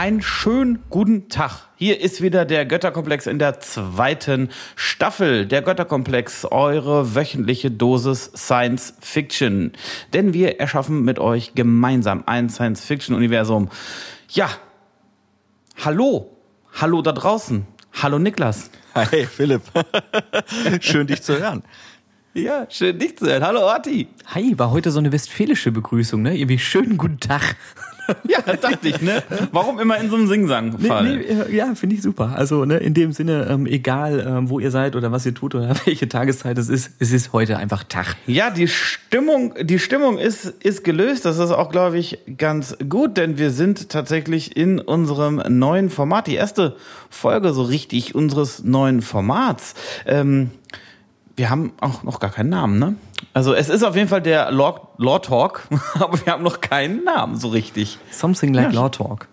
Einen schönen guten Tag. Hier ist wieder der Götterkomplex in der zweiten Staffel. Der Götterkomplex, eure wöchentliche Dosis Science Fiction. Denn wir erschaffen mit euch gemeinsam ein Science Fiction Universum. Ja. Hallo. Hallo da draußen. Hallo Niklas. Hi Philipp. schön dich zu hören. Ja, schön dich zu hören. Hallo Orti. Hi, war heute so eine westfälische Begrüßung, ne? Irgendwie schönen guten Tag. Ja, dachte ich, ne? Warum immer in so einem Singsang fallen? Nee, nee, ja, finde ich super. Also, ne, in dem Sinne, ähm, egal ähm, wo ihr seid oder was ihr tut oder welche Tageszeit es ist, es ist heute einfach Tag. Ja, die Stimmung, die Stimmung ist, ist gelöst. Das ist auch, glaube ich, ganz gut, denn wir sind tatsächlich in unserem neuen Format. Die erste Folge so richtig unseres neuen Formats. Ähm, wir haben auch noch gar keinen Namen, ne? Also es ist auf jeden Fall der Law, Law Talk, aber wir haben noch keinen Namen so richtig. Something like ja. Law Talk.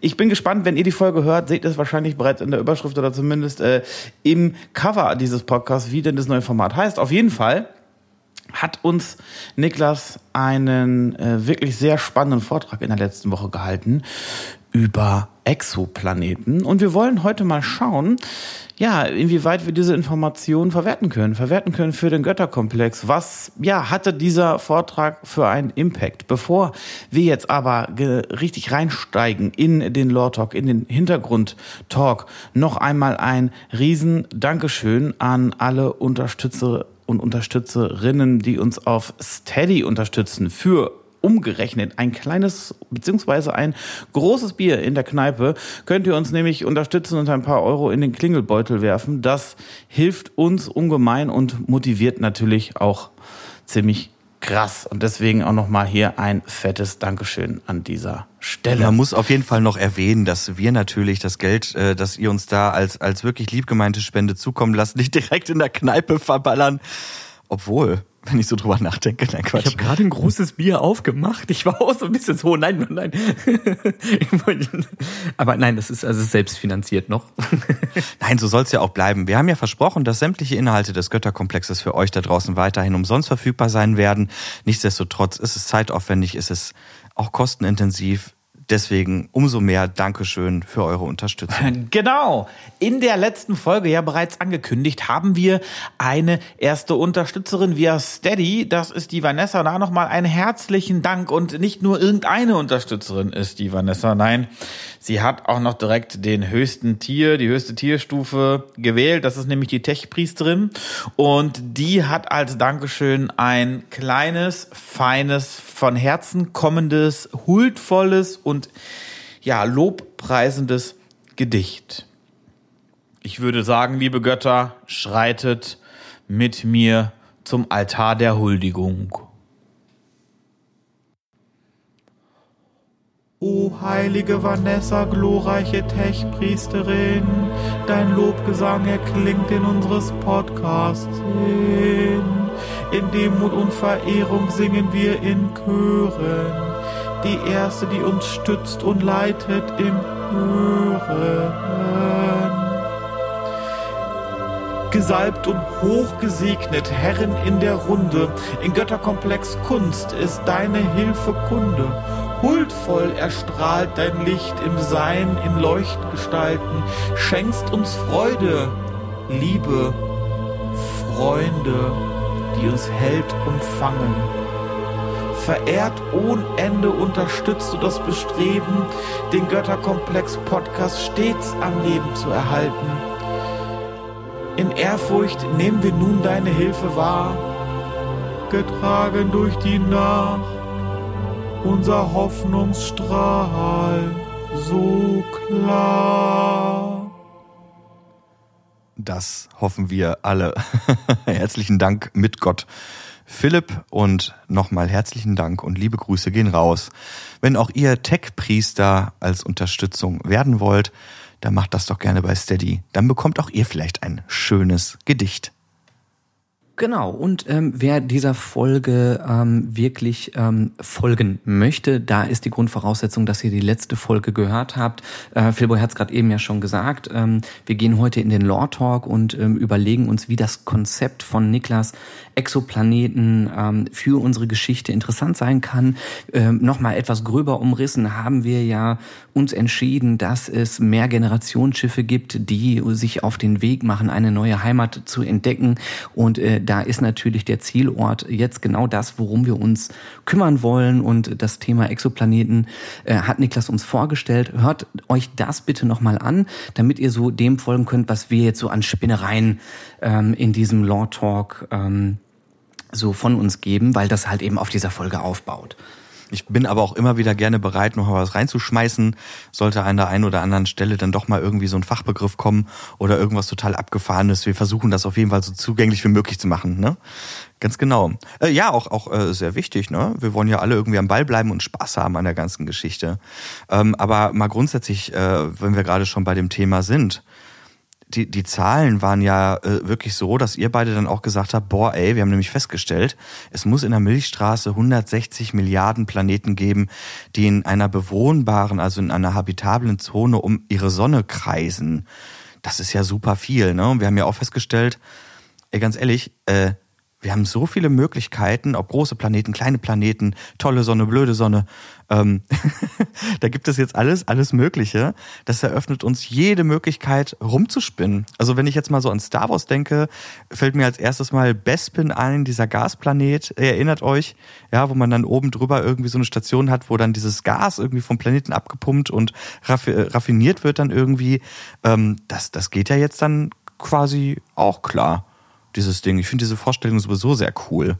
Ich bin gespannt, wenn ihr die Folge hört, seht ihr es wahrscheinlich bereits in der Überschrift oder zumindest äh, im Cover dieses Podcasts, wie denn das neue Format heißt. Auf jeden Fall hat uns Niklas einen äh, wirklich sehr spannenden Vortrag in der letzten Woche gehalten über Exoplaneten. Und wir wollen heute mal schauen, ja, inwieweit wir diese Informationen verwerten können, verwerten können für den Götterkomplex. Was, ja, hatte dieser Vortrag für einen Impact? Bevor wir jetzt aber richtig reinsteigen in den Lore Talk, in den Hintergrund Talk, noch einmal ein riesen Dankeschön an alle Unterstützer und Unterstützerinnen, die uns auf Steady unterstützen für umgerechnet ein kleines beziehungsweise ein großes Bier in der Kneipe könnt ihr uns nämlich unterstützen und ein paar Euro in den Klingelbeutel werfen. Das hilft uns ungemein und motiviert natürlich auch ziemlich krass. Und deswegen auch nochmal hier ein fettes Dankeschön an dieser Stelle. Man muss auf jeden Fall noch erwähnen, dass wir natürlich das Geld, äh, das ihr uns da als, als wirklich liebgemeinte Spende zukommen lasst, nicht direkt in der Kneipe verballern. Obwohl, wenn ich so drüber nachdenke. Nein, Quatsch. Ich habe gerade ein großes Bier aufgemacht. Ich war auch so ein bisschen so, nein, nein. Aber nein, das ist also selbstfinanziert noch. Nein, so soll es ja auch bleiben. Wir haben ja versprochen, dass sämtliche Inhalte des Götterkomplexes für euch da draußen weiterhin umsonst verfügbar sein werden. Nichtsdestotrotz ist es zeitaufwendig, ist es auch kostenintensiv. Deswegen umso mehr Dankeschön für eure Unterstützung. Genau. In der letzten Folge ja bereits angekündigt, haben wir eine erste Unterstützerin via Steady. Das ist die Vanessa. Da nochmal einen herzlichen Dank. Und nicht nur irgendeine Unterstützerin ist die Vanessa. Nein, sie hat auch noch direkt den höchsten Tier, die höchste Tierstufe gewählt. Das ist nämlich die Tech-Priesterin. Und die hat als Dankeschön ein kleines, feines, von Herzen kommendes, huldvolles und ja, lobpreisendes Gedicht. Ich würde sagen, liebe Götter, schreitet mit mir zum Altar der Huldigung. O heilige Vanessa, glorreiche Tech-Priesterin, dein Lobgesang erklingt in unseres Podcasts hin. In Demut und Verehrung singen wir in Chören die Erste, die uns stützt und leitet im Hören. Gesalbt und hochgesegnet, Herren in der Runde, in Götterkomplex Kunst ist deine Hilfe Kunde. Huldvoll erstrahlt dein Licht im Sein in Leuchtgestalten, schenkst uns Freude, Liebe, Freunde, die uns Held umfangen verehrt ohne Ende unterstützt du das Bestreben, den Götterkomplex Podcast stets am Leben zu erhalten. In Ehrfurcht nehmen wir nun deine Hilfe wahr, getragen durch die Nacht, unser Hoffnungsstrahl so klar. Das hoffen wir alle. Herzlichen Dank mit Gott. Philipp und nochmal herzlichen Dank und liebe Grüße gehen raus. Wenn auch ihr Tech-Priester als Unterstützung werden wollt, dann macht das doch gerne bei Steady. Dann bekommt auch ihr vielleicht ein schönes Gedicht. Genau, und ähm, wer dieser Folge ähm, wirklich ähm, folgen möchte, da ist die Grundvoraussetzung, dass ihr die letzte Folge gehört habt. Äh, Philboy hat es gerade eben ja schon gesagt. Ähm, wir gehen heute in den Lore Talk und ähm, überlegen uns, wie das Konzept von Niklas Exoplaneten ähm, für unsere Geschichte interessant sein kann. Ähm, Nochmal etwas gröber umrissen haben wir ja uns entschieden, dass es mehr Generationsschiffe gibt, die sich auf den Weg machen, eine neue Heimat zu entdecken. Und äh, da ist natürlich der Zielort jetzt genau das, worum wir uns kümmern wollen. Und das Thema Exoplaneten äh, hat Niklas uns vorgestellt. Hört euch das bitte nochmal an, damit ihr so dem folgen könnt, was wir jetzt so an Spinnereien ähm, in diesem Law Talk ähm, so von uns geben, weil das halt eben auf dieser Folge aufbaut. Ich bin aber auch immer wieder gerne bereit, noch mal was reinzuschmeißen, sollte an der einen oder anderen Stelle dann doch mal irgendwie so ein Fachbegriff kommen oder irgendwas total abgefahrenes. Wir versuchen das auf jeden Fall so zugänglich wie möglich zu machen, ne? Ganz genau. Äh, ja, auch, auch äh, sehr wichtig, ne? Wir wollen ja alle irgendwie am Ball bleiben und Spaß haben an der ganzen Geschichte. Ähm, aber mal grundsätzlich, äh, wenn wir gerade schon bei dem Thema sind, die, die Zahlen waren ja äh, wirklich so, dass ihr beide dann auch gesagt habt, boah, ey, wir haben nämlich festgestellt, es muss in der Milchstraße 160 Milliarden Planeten geben, die in einer bewohnbaren, also in einer habitablen Zone um ihre Sonne kreisen. Das ist ja super viel, ne? Und wir haben ja auch festgestellt, ey, ganz ehrlich, äh, wir haben so viele Möglichkeiten, ob große Planeten, kleine Planeten, tolle Sonne, blöde Sonne. Ähm, da gibt es jetzt alles, alles Mögliche. Das eröffnet uns jede Möglichkeit, rumzuspinnen. Also wenn ich jetzt mal so an Star Wars denke, fällt mir als erstes mal Bespin ein, dieser Gasplanet. Erinnert euch, ja, wo man dann oben drüber irgendwie so eine Station hat, wo dann dieses Gas irgendwie vom Planeten abgepumpt und raffiniert wird dann irgendwie. Ähm, das, das geht ja jetzt dann quasi auch klar dieses Ding. Ich finde diese Vorstellung sowieso sehr cool.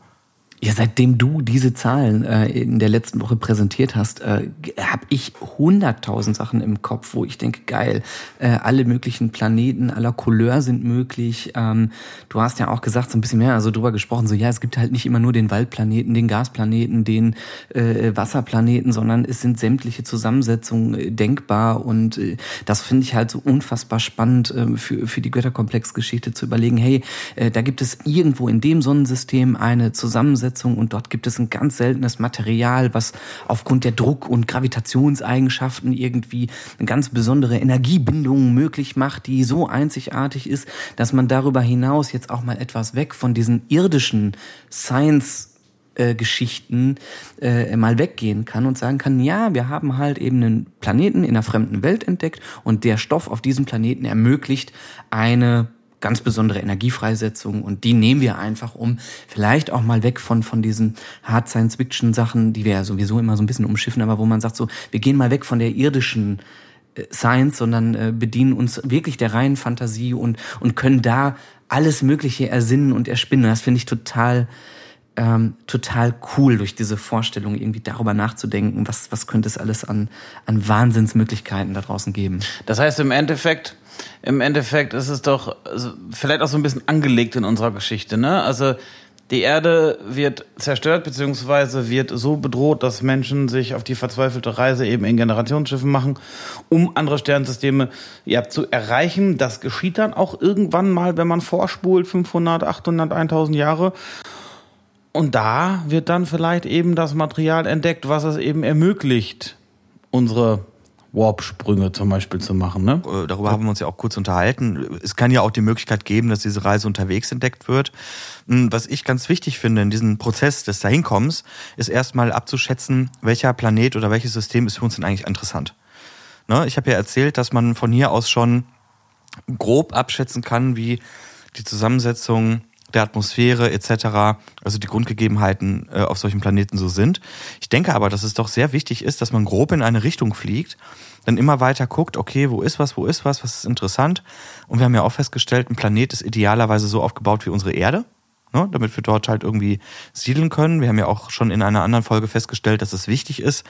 Ja, seitdem du diese Zahlen äh, in der letzten Woche präsentiert hast, äh, habe ich hunderttausend Sachen im Kopf, wo ich denke, geil, äh, alle möglichen Planeten aller Couleur sind möglich. Ähm, du hast ja auch gesagt, so ein bisschen mehr, also drüber gesprochen, so ja, es gibt halt nicht immer nur den Waldplaneten, den Gasplaneten, den äh, Wasserplaneten, sondern es sind sämtliche Zusammensetzungen äh, denkbar und äh, das finde ich halt so unfassbar spannend äh, für, für die Götterkomplexgeschichte zu überlegen, hey, äh, da gibt es irgendwo in dem Sonnensystem eine Zusammensetzung Zusammensetzung und dort gibt es ein ganz seltenes Material, was aufgrund der Druck- und Gravitationseigenschaften irgendwie eine ganz besondere Energiebindung möglich macht, die so einzigartig ist, dass man darüber hinaus jetzt auch mal etwas weg von diesen irdischen Science Geschichten äh, mal weggehen kann und sagen kann, ja, wir haben halt eben einen Planeten in einer fremden Welt entdeckt und der Stoff auf diesem Planeten ermöglicht eine ganz besondere Energiefreisetzung und die nehmen wir einfach um, vielleicht auch mal weg von, von diesen Hard Science Fiction Sachen, die wir ja sowieso immer so ein bisschen umschiffen, aber wo man sagt so, wir gehen mal weg von der irdischen äh, Science, sondern äh, bedienen uns wirklich der reinen Fantasie und, und können da alles Mögliche ersinnen und erspinnen. Das finde ich total, ähm, total cool, durch diese Vorstellung irgendwie darüber nachzudenken, was, was könnte es alles an, an Wahnsinnsmöglichkeiten da draußen geben. Das heißt im Endeffekt, im Endeffekt ist es doch vielleicht auch so ein bisschen angelegt in unserer Geschichte, ne? Also die Erde wird zerstört beziehungsweise wird so bedroht, dass Menschen sich auf die verzweifelte Reise eben in Generationsschiffen machen, um andere Sternensysteme ja, zu erreichen. Das geschieht dann auch irgendwann mal, wenn man vorspult, 500, 800, 1000 Jahre. Und da wird dann vielleicht eben das Material entdeckt, was es eben ermöglicht, unsere Warp-Sprünge zum Beispiel zu machen. Ne? Äh, darüber haben wir uns ja auch kurz unterhalten. Es kann ja auch die Möglichkeit geben, dass diese Reise unterwegs entdeckt wird. Hm, was ich ganz wichtig finde in diesem Prozess des Dahinkommens, ist erstmal abzuschätzen, welcher Planet oder welches System ist für uns denn eigentlich interessant. Ne? Ich habe ja erzählt, dass man von hier aus schon grob abschätzen kann, wie die Zusammensetzung der Atmosphäre etc., also die Grundgegebenheiten äh, auf solchen Planeten so sind. Ich denke aber, dass es doch sehr wichtig ist, dass man grob in eine Richtung fliegt, dann immer weiter guckt, okay, wo ist was, wo ist was, was ist interessant. Und wir haben ja auch festgestellt, ein Planet ist idealerweise so aufgebaut wie unsere Erde, ne, damit wir dort halt irgendwie siedeln können. Wir haben ja auch schon in einer anderen Folge festgestellt, dass es wichtig ist,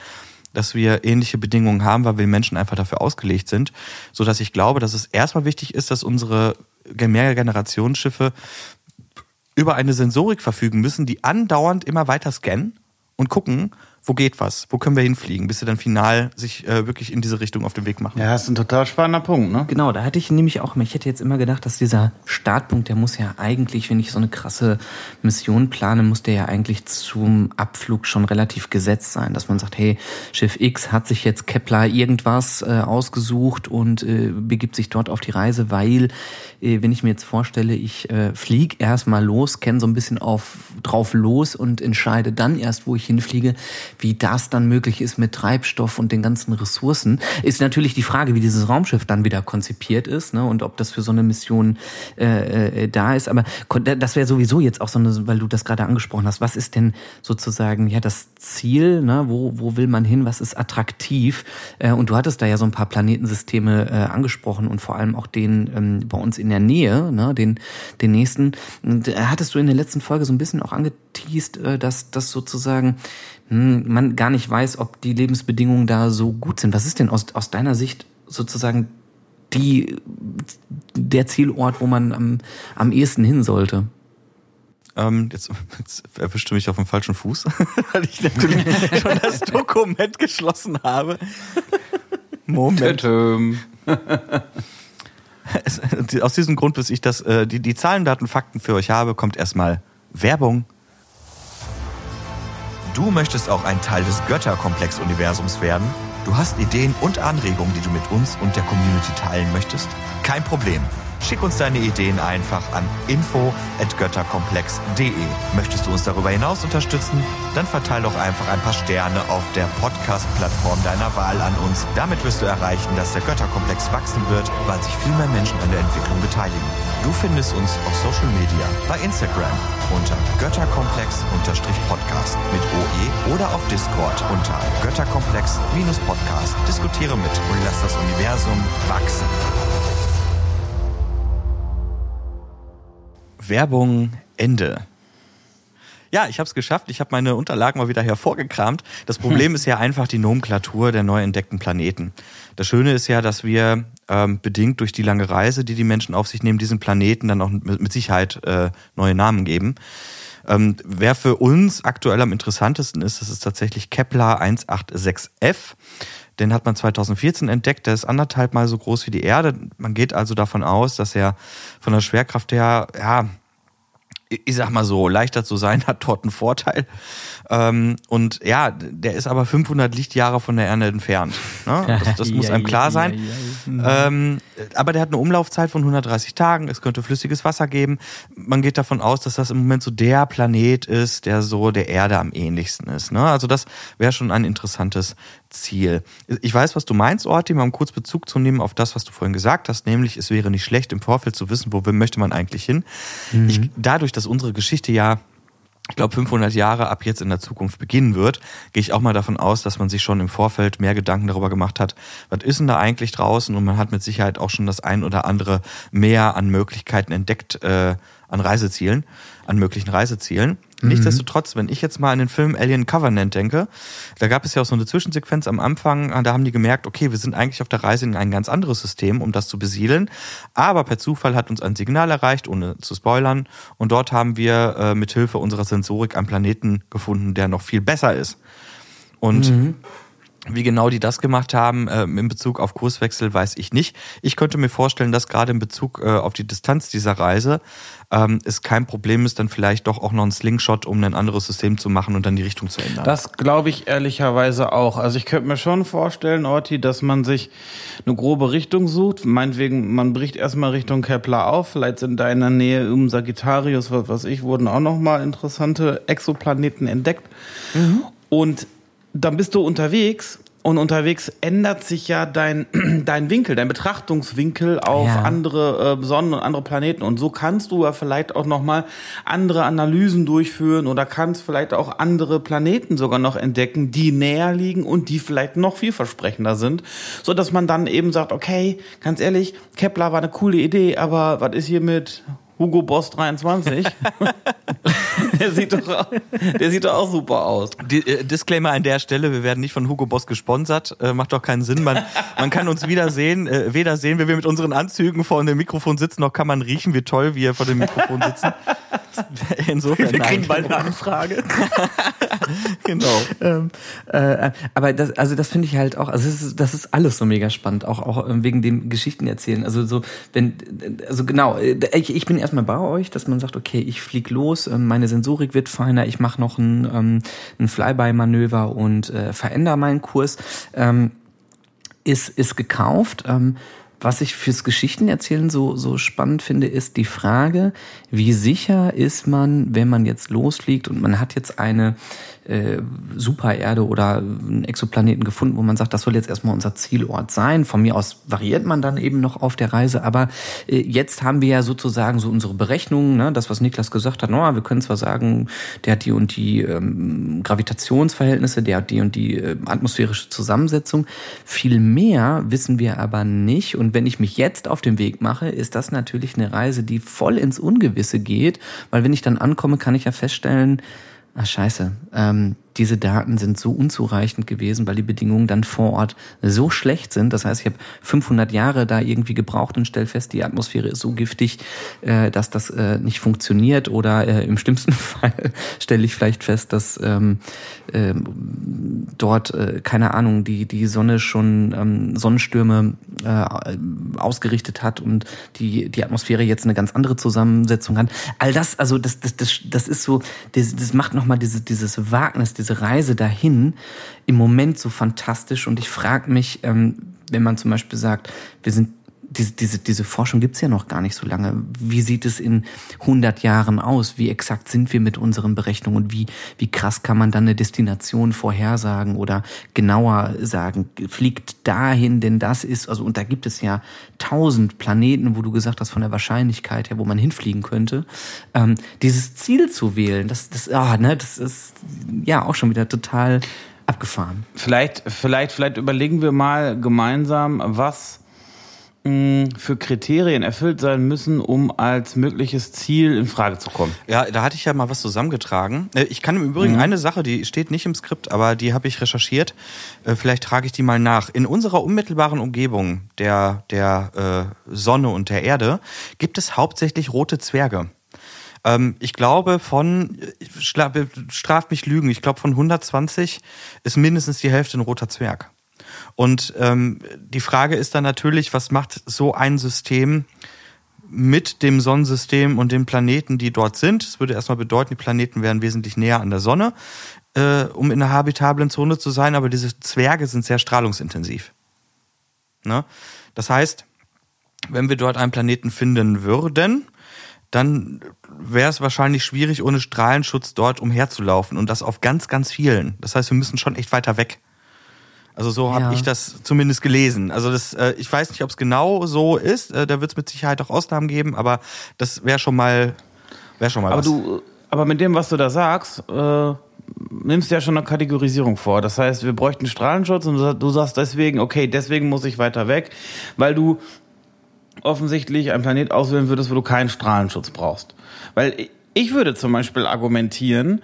dass wir ähnliche Bedingungen haben, weil wir Menschen einfach dafür ausgelegt sind, so dass ich glaube, dass es erstmal wichtig ist, dass unsere Mehrgenerationsschiffe über eine Sensorik verfügen müssen, die andauernd immer weiter scannen und gucken, wo geht was? Wo können wir hinfliegen, bis sie dann final sich äh, wirklich in diese Richtung auf den Weg machen. Ja, das ist ein total spannender Punkt, ne? Genau, da hatte ich nämlich auch, ich hätte jetzt immer gedacht, dass dieser Startpunkt, der muss ja eigentlich, wenn ich so eine krasse Mission plane, muss der ja eigentlich zum Abflug schon relativ gesetzt sein, dass man sagt, hey, Schiff X hat sich jetzt Kepler irgendwas äh, ausgesucht und äh, begibt sich dort auf die Reise, weil, wenn ich mir jetzt vorstelle, ich äh, fliege erstmal los, kenne so ein bisschen auf drauf los und entscheide dann erst, wo ich hinfliege, wie das dann möglich ist mit Treibstoff und den ganzen Ressourcen, ist natürlich die Frage, wie dieses Raumschiff dann wieder konzipiert ist ne, und ob das für so eine Mission äh, äh, da ist. Aber das wäre sowieso jetzt auch so eine, weil du das gerade angesprochen hast, was ist denn sozusagen ja das Ziel, ne, wo, wo will man hin, was ist attraktiv? Äh, und du hattest da ja so ein paar Planetensysteme äh, angesprochen und vor allem auch den ähm, bei uns in der Nähe, ne, den, den nächsten. Und, äh, hattest du in der letzten Folge so ein bisschen auch angeteased, äh, dass das sozusagen hm, man gar nicht weiß, ob die Lebensbedingungen da so gut sind. Was ist denn aus, aus deiner Sicht sozusagen die, der Zielort, wo man am, am ehesten hin sollte? Ähm, jetzt, jetzt erwischte mich auf dem falschen Fuß, weil ich natürlich schon das Dokument geschlossen habe. Moment. Aus diesem Grund, bis ich das, äh, die, die Zahlen, Daten, Fakten für euch habe, kommt erstmal Werbung Du möchtest auch ein Teil des Götterkomplex-Universums werden? Du hast Ideen und Anregungen, die du mit uns und der Community teilen möchtest? Kein Problem. Schick uns deine Ideen einfach an info@götterkomplex.de. Möchtest du uns darüber hinaus unterstützen? Dann verteile doch einfach ein paar Sterne auf der Podcast-Plattform deiner Wahl an uns. Damit wirst du erreichen, dass der Götterkomplex wachsen wird, weil sich viel mehr Menschen an der Entwicklung beteiligen. Du findest uns auf Social Media, bei Instagram unter Götterkomplex-Podcast mit OE oder auf Discord unter Götterkomplex-Podcast. Diskutiere mit und lass das Universum wachsen. Werbung Ende. Ja, ich habe es geschafft. Ich habe meine Unterlagen mal wieder hervorgekramt. Das Problem ist ja einfach die Nomenklatur der neu entdeckten Planeten. Das Schöne ist ja, dass wir ähm, bedingt durch die lange Reise, die die Menschen auf sich nehmen, diesen Planeten dann auch mit, mit Sicherheit äh, neue Namen geben. Ähm, wer für uns aktuell am interessantesten ist, das ist tatsächlich Kepler 186f. Den hat man 2014 entdeckt. Der ist anderthalb Mal so groß wie die Erde. Man geht also davon aus, dass er von der Schwerkraft her, ja, ich sag mal so, leichter zu sein hat dort einen Vorteil. Ähm, und ja, der ist aber 500 Lichtjahre von der Erde entfernt. Ne? Das, das muss einem klar sein. Ähm, aber der hat eine Umlaufzeit von 130 Tagen. Es könnte flüssiges Wasser geben. Man geht davon aus, dass das im Moment so der Planet ist, der so der Erde am ähnlichsten ist. Ne? Also das wäre schon ein interessantes Ziel. Ich weiß, was du meinst, Orti, mal um kurz Bezug zu nehmen auf das, was du vorhin gesagt hast, nämlich es wäre nicht schlecht, im Vorfeld zu wissen, wo möchte man eigentlich hin. Mhm. Ich, dadurch, dass unsere Geschichte ja ich glaube, 500 Jahre ab jetzt in der Zukunft beginnen wird, gehe ich auch mal davon aus, dass man sich schon im Vorfeld mehr Gedanken darüber gemacht hat, was ist denn da eigentlich draußen und man hat mit Sicherheit auch schon das ein oder andere mehr an Möglichkeiten entdeckt, äh, an Reisezielen, an möglichen Reisezielen. Mhm. Nichtsdestotrotz, wenn ich jetzt mal an den Film Alien Covenant denke, da gab es ja auch so eine Zwischensequenz am Anfang, da haben die gemerkt, okay, wir sind eigentlich auf der Reise in ein ganz anderes System, um das zu besiedeln. Aber per Zufall hat uns ein Signal erreicht, ohne zu spoilern. Und dort haben wir äh, mit Hilfe unserer Sensorik einen Planeten gefunden, der noch viel besser ist. Und mhm. Wie genau die das gemacht haben äh, in Bezug auf Kurswechsel, weiß ich nicht. Ich könnte mir vorstellen, dass gerade in Bezug äh, auf die Distanz dieser Reise ähm, es kein Problem ist, dann vielleicht doch auch noch ein Slingshot, um ein anderes System zu machen und dann die Richtung zu ändern. Das glaube ich ehrlicherweise auch. Also ich könnte mir schon vorstellen, Orti, dass man sich eine grobe Richtung sucht. Meinetwegen, man bricht erstmal Richtung Kepler auf. Vielleicht sind da in der Nähe um Sagittarius, was weiß ich, wurden auch noch mal interessante Exoplaneten entdeckt. Mhm. Und dann bist du unterwegs und unterwegs ändert sich ja dein, dein Winkel, dein Betrachtungswinkel auf ja. andere äh, Sonnen und andere Planeten. Und so kannst du ja vielleicht auch nochmal andere Analysen durchführen oder kannst vielleicht auch andere Planeten sogar noch entdecken, die näher liegen und die vielleicht noch vielversprechender sind. So dass man dann eben sagt, okay, ganz ehrlich, Kepler war eine coole Idee, aber was ist hier mit Hugo Boss 23. der, sieht doch, auch, der sieht doch auch super aus. Die, äh, Disclaimer an der Stelle, wir werden nicht von Hugo Boss gesponsert. Äh, macht doch keinen Sinn. Man, man kann uns wieder sehen, äh, weder sehen, wie wir mit unseren Anzügen vor dem Mikrofon sitzen, noch kann man riechen, wie toll wir vor dem Mikrofon sitzen. Insofern Wir kriegen nein. bald eine Anfrage. genau. ähm, äh, aber das, also das finde ich halt auch, also das ist, das ist alles so mega spannend, auch, auch ähm, wegen dem Geschichten erzählen. Also so, wenn, also genau, äh, ich, ich bin erstmal bei euch, dass man sagt, okay, ich flieg los, ähm, meine Sensorik wird feiner, ich mache noch ein, ähm, ein Flyby-Manöver und äh, verändere meinen Kurs. Ähm, ist, ist gekauft. Ähm, was ich fürs Geschichtenerzählen so, so spannend finde, ist die Frage, wie sicher ist man, wenn man jetzt losfliegt und man hat jetzt eine äh, Supererde oder einen Exoplaneten gefunden, wo man sagt, das soll jetzt erstmal unser Zielort sein. Von mir aus variiert man dann eben noch auf der Reise, aber äh, jetzt haben wir ja sozusagen so unsere Berechnungen, ne? das, was Niklas gesagt hat, no, wir können zwar sagen, der hat die und die ähm, Gravitationsverhältnisse, der hat die und die äh, atmosphärische Zusammensetzung. Viel mehr wissen wir aber nicht. Und wenn ich mich jetzt auf den Weg mache, ist das natürlich eine Reise, die voll ins Ungewisse geht, weil wenn ich dann ankomme, kann ich ja feststellen, Ah, scheiße. Ähm, diese Daten sind so unzureichend gewesen, weil die Bedingungen dann vor Ort so schlecht sind. Das heißt, ich habe 500 Jahre da irgendwie gebraucht und stell fest, die Atmosphäre ist so giftig, äh, dass das äh, nicht funktioniert. Oder äh, im schlimmsten Fall stelle ich vielleicht fest, dass ähm, äh, dort, äh, keine Ahnung, die, die Sonne schon ähm, Sonnenstürme äh, ausgerichtet hat und die, die Atmosphäre jetzt eine ganz andere Zusammensetzung hat. All das, also das, das, das, das ist so, das, das macht nochmal diese, dieses Wagnis, diese Reise dahin im Moment so fantastisch. Und ich frage mich, ähm, wenn man zum Beispiel sagt, wir sind diese, diese, diese Forschung gibt's ja noch gar nicht so lange. Wie sieht es in 100 Jahren aus? Wie exakt sind wir mit unseren Berechnungen? Und wie, wie krass kann man dann eine Destination vorhersagen oder genauer sagen, fliegt dahin, denn das ist, also, und da gibt es ja tausend Planeten, wo du gesagt hast, von der Wahrscheinlichkeit her, wo man hinfliegen könnte. Ähm, dieses Ziel zu wählen, das, das, ah, ne, das ist ja auch schon wieder total abgefahren. Vielleicht, vielleicht, vielleicht überlegen wir mal gemeinsam, was für Kriterien erfüllt sein müssen, um als mögliches Ziel in Frage zu kommen. Ja, da hatte ich ja mal was zusammengetragen. Äh, Ich kann im Übrigen Mhm. eine Sache, die steht nicht im Skript, aber die habe ich recherchiert. Äh, Vielleicht trage ich die mal nach. In unserer unmittelbaren Umgebung der, der äh, Sonne und der Erde gibt es hauptsächlich rote Zwerge. Ähm, ich glaube von, ich schla- straf mich Lügen, ich glaube von 120 ist mindestens die Hälfte ein roter Zwerg. Und ähm, die Frage ist dann natürlich, was macht so ein System mit dem Sonnensystem und den Planeten, die dort sind? Das würde erstmal bedeuten, die Planeten wären wesentlich näher an der Sonne, äh, um in einer habitablen Zone zu sein, aber diese Zwerge sind sehr strahlungsintensiv. Ne? Das heißt, wenn wir dort einen Planeten finden würden, dann wäre es wahrscheinlich schwierig, ohne Strahlenschutz dort umherzulaufen und das auf ganz, ganz vielen. Das heißt, wir müssen schon echt weiter weg. Also so habe Ja. ich das zumindest gelesen. Also das, äh, ich weiß nicht, ob es genau so ist. Äh, da wird es mit Sicherheit auch Ausnahmen geben, aber das wäre schon mal, wäre schon mal Aber was. du, aber mit dem, was du da sagst, äh, nimmst du ja schon eine Kategorisierung vor. Das heißt, wir bräuchten Strahlenschutz und du sa- du sagst deswegen, okay, deswegen muss ich weiter weg, weil du offensichtlich einen Planet auswählen würdest, wo du keinen Strahlenschutz brauchst. Weil ich würde zum Beispiel argumentieren,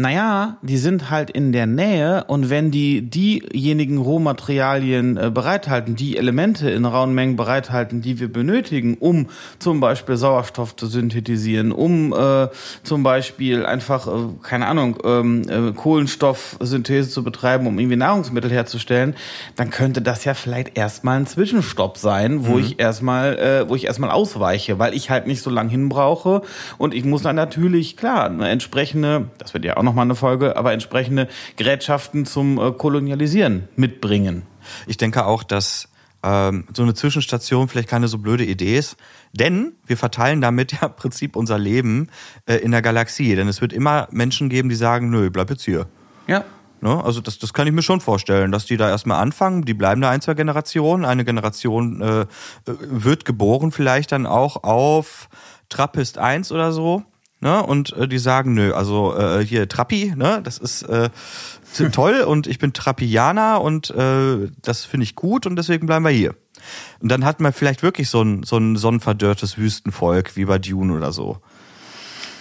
naja, die sind halt in der Nähe und wenn die diejenigen Rohmaterialien äh, bereithalten, die Elemente in rauen Mengen bereithalten, die wir benötigen, um zum Beispiel Sauerstoff zu synthetisieren, um äh, zum Beispiel einfach, äh, keine Ahnung, ähm, äh, Kohlenstoffsynthese zu betreiben, um irgendwie Nahrungsmittel herzustellen, dann könnte das ja vielleicht erstmal ein Zwischenstopp sein, wo ich erstmal, äh, wo ich erstmal ausweiche, weil ich halt nicht so lang hin brauche und ich muss dann natürlich, klar, eine entsprechende, das wird ja auch nochmal eine Folge, aber entsprechende Gerätschaften zum äh, Kolonialisieren mitbringen. Ich denke auch, dass ähm, so eine Zwischenstation vielleicht keine so blöde Idee ist, denn wir verteilen damit ja im Prinzip unser Leben äh, in der Galaxie. Denn es wird immer Menschen geben, die sagen, nö, bleib jetzt hier. Ja. Ne? Also das, das kann ich mir schon vorstellen, dass die da erstmal anfangen, die bleiben da ein, zwei Generationen. Eine Generation äh, äh, wird geboren vielleicht dann auch auf Trappist 1 oder so. Ne? Und äh, die sagen, nö, also äh, hier Trappi, ne? das ist äh, toll und ich bin Trappianer und äh, das finde ich gut und deswegen bleiben wir hier. Und dann hat man vielleicht wirklich so ein, so ein sonnenverdörrtes Wüstenvolk wie bei Dune oder so.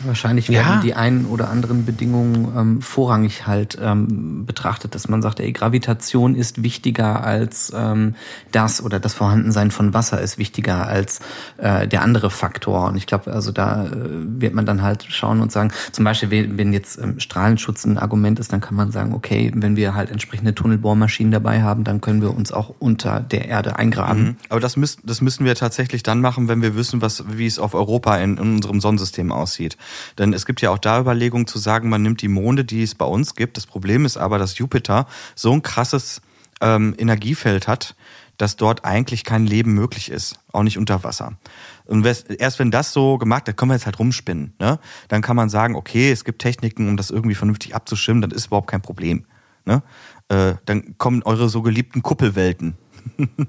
Wahrscheinlich werden ja. die einen oder anderen Bedingungen ähm, vorrangig halt ähm, betrachtet, dass man sagt, ey, Gravitation ist wichtiger als ähm, das oder das Vorhandensein von Wasser ist wichtiger als äh, der andere Faktor. Und ich glaube, also da äh, wird man dann halt schauen und sagen, zum Beispiel, wenn jetzt ähm, Strahlenschutz ein Argument ist, dann kann man sagen, okay, wenn wir halt entsprechende Tunnelbohrmaschinen dabei haben, dann können wir uns auch unter der Erde eingraben. Mhm. Aber das müssen, das müssen wir tatsächlich dann machen, wenn wir wissen, was, wie es auf Europa in, in unserem Sonnensystem aussieht. Denn es gibt ja auch da Überlegungen zu sagen, man nimmt die Monde, die es bei uns gibt. Das Problem ist aber, dass Jupiter so ein krasses ähm, Energiefeld hat, dass dort eigentlich kein Leben möglich ist, auch nicht unter Wasser. Und erst wenn das so gemacht, da können wir jetzt halt rumspinnen. Ne? Dann kann man sagen, okay, es gibt Techniken, um das irgendwie vernünftig abzuschirmen, dann ist überhaupt kein Problem. Ne? Äh, dann kommen eure so geliebten Kuppelwelten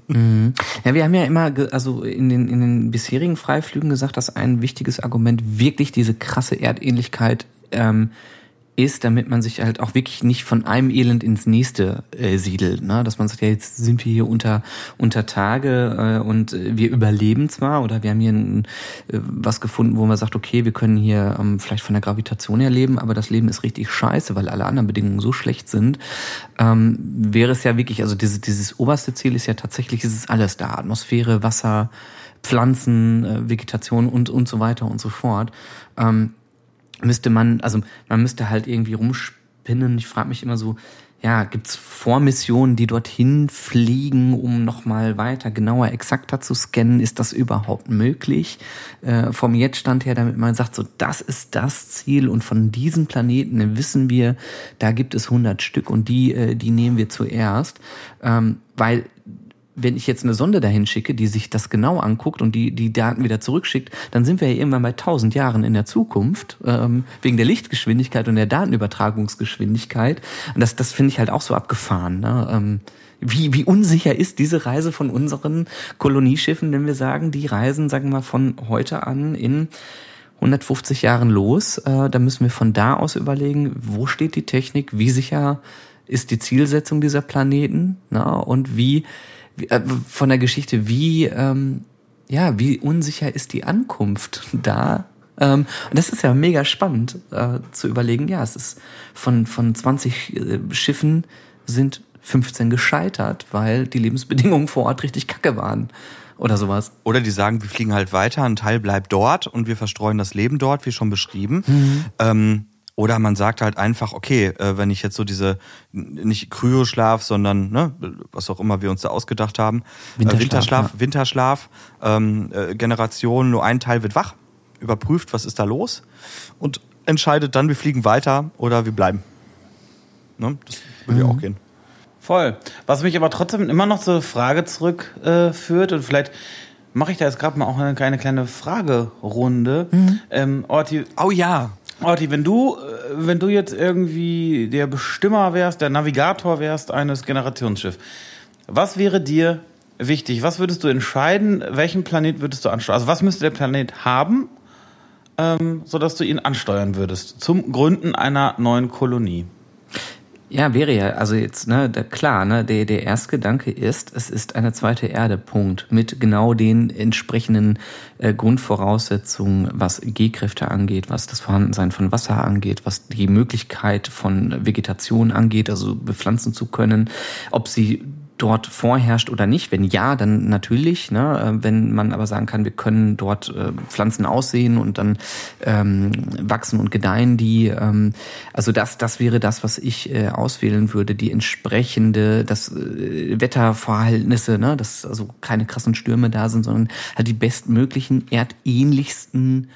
mhm. Ja, wir haben ja immer, also in den, in den bisherigen Freiflügen gesagt, dass ein wichtiges Argument wirklich diese krasse Erdähnlichkeit ähm, ist, damit man sich halt auch wirklich nicht von einem Elend ins nächste äh, siedelt. Ne? Dass man sagt, ja, jetzt sind wir hier unter, unter Tage äh, und wir überleben zwar oder wir haben hier ein, äh, was gefunden, wo man sagt, okay, wir können hier ähm, vielleicht von der Gravitation her leben, aber das Leben ist richtig scheiße, weil alle anderen Bedingungen so schlecht sind. Ähm, wäre es ja wirklich, also dieses, dieses oberste Ziel ist ja tatsächlich, ist es alles da. Atmosphäre, Wasser, Pflanzen, äh, Vegetation und, und so weiter und so fort. Ähm, müsste man, also man müsste halt irgendwie rumspinnen. Ich frage mich immer so, ja, gibt's Vormissionen, die dorthin fliegen, um nochmal weiter, genauer, exakter zu scannen? Ist das überhaupt möglich? Äh, vom Jetztstand her, damit man sagt, so, das ist das Ziel und von diesen Planeten wissen wir, da gibt es 100 Stück und die, äh, die nehmen wir zuerst. Ähm, weil wenn ich jetzt eine Sonde dahin schicke, die sich das genau anguckt und die die Daten wieder zurückschickt, dann sind wir ja irgendwann bei 1000 Jahren in der Zukunft ähm, wegen der Lichtgeschwindigkeit und der Datenübertragungsgeschwindigkeit. Und das das finde ich halt auch so abgefahren. Ne? Ähm, wie, wie unsicher ist diese Reise von unseren Kolonieschiffen, wenn wir sagen, die reisen, sagen wir mal, von heute an in 150 Jahren los. Äh, da müssen wir von da aus überlegen, wo steht die Technik, wie sicher ist die Zielsetzung dieser Planeten na, und wie von der Geschichte, wie, ähm, ja, wie unsicher ist die Ankunft da? Ähm, und das ist ja mega spannend äh, zu überlegen. Ja, es ist von, von 20 äh, Schiffen sind 15 gescheitert, weil die Lebensbedingungen vor Ort richtig kacke waren oder sowas. Oder die sagen, wir fliegen halt weiter, ein Teil bleibt dort und wir verstreuen das Leben dort, wie schon beschrieben. Mhm. Ähm, oder man sagt halt einfach, okay, äh, wenn ich jetzt so diese, nicht Kryoschlaf, sondern ne, was auch immer wir uns da ausgedacht haben, äh, Winterschlaf, Winterschlaf, ja. Winterschlaf ähm, äh, Generation, nur ein Teil wird wach, überprüft, was ist da los und entscheidet dann, wir fliegen weiter oder wir bleiben. Ne? Das würde mhm. ja auch gehen. Voll. Was mich aber trotzdem immer noch zur Frage zurückführt äh, und vielleicht mache ich da jetzt gerade mal auch eine kleine, kleine Fragerunde. Mhm. Ähm, Orti, oh ja. Orti, wenn du, äh, wenn du jetzt irgendwie der Bestimmer wärst, der Navigator wärst eines Generationsschiffs, was wäre dir wichtig? Was würdest du entscheiden? Welchen Planet würdest du ansteuern? Also was müsste der Planet haben, ähm, sodass du ihn ansteuern würdest zum Gründen einer neuen Kolonie? Ja, wäre ja, also jetzt, ne, da, klar, ne, der, der erste Gedanke ist, es ist eine zweite Erde, Punkt. Mit genau den entsprechenden äh, Grundvoraussetzungen, was G-Kräfte angeht, was das Vorhandensein von Wasser angeht, was die Möglichkeit von Vegetation angeht, also bepflanzen zu können, ob sie dort vorherrscht oder nicht. Wenn ja, dann natürlich. Ne? Äh, wenn man aber sagen kann, wir können dort äh, Pflanzen aussehen und dann ähm, wachsen und gedeihen die. Ähm, also das, das wäre das, was ich äh, auswählen würde. Die entsprechende, das äh, Wetterverhältnisse, ne? dass also keine krassen Stürme da sind, sondern halt die bestmöglichen, erdähnlichsten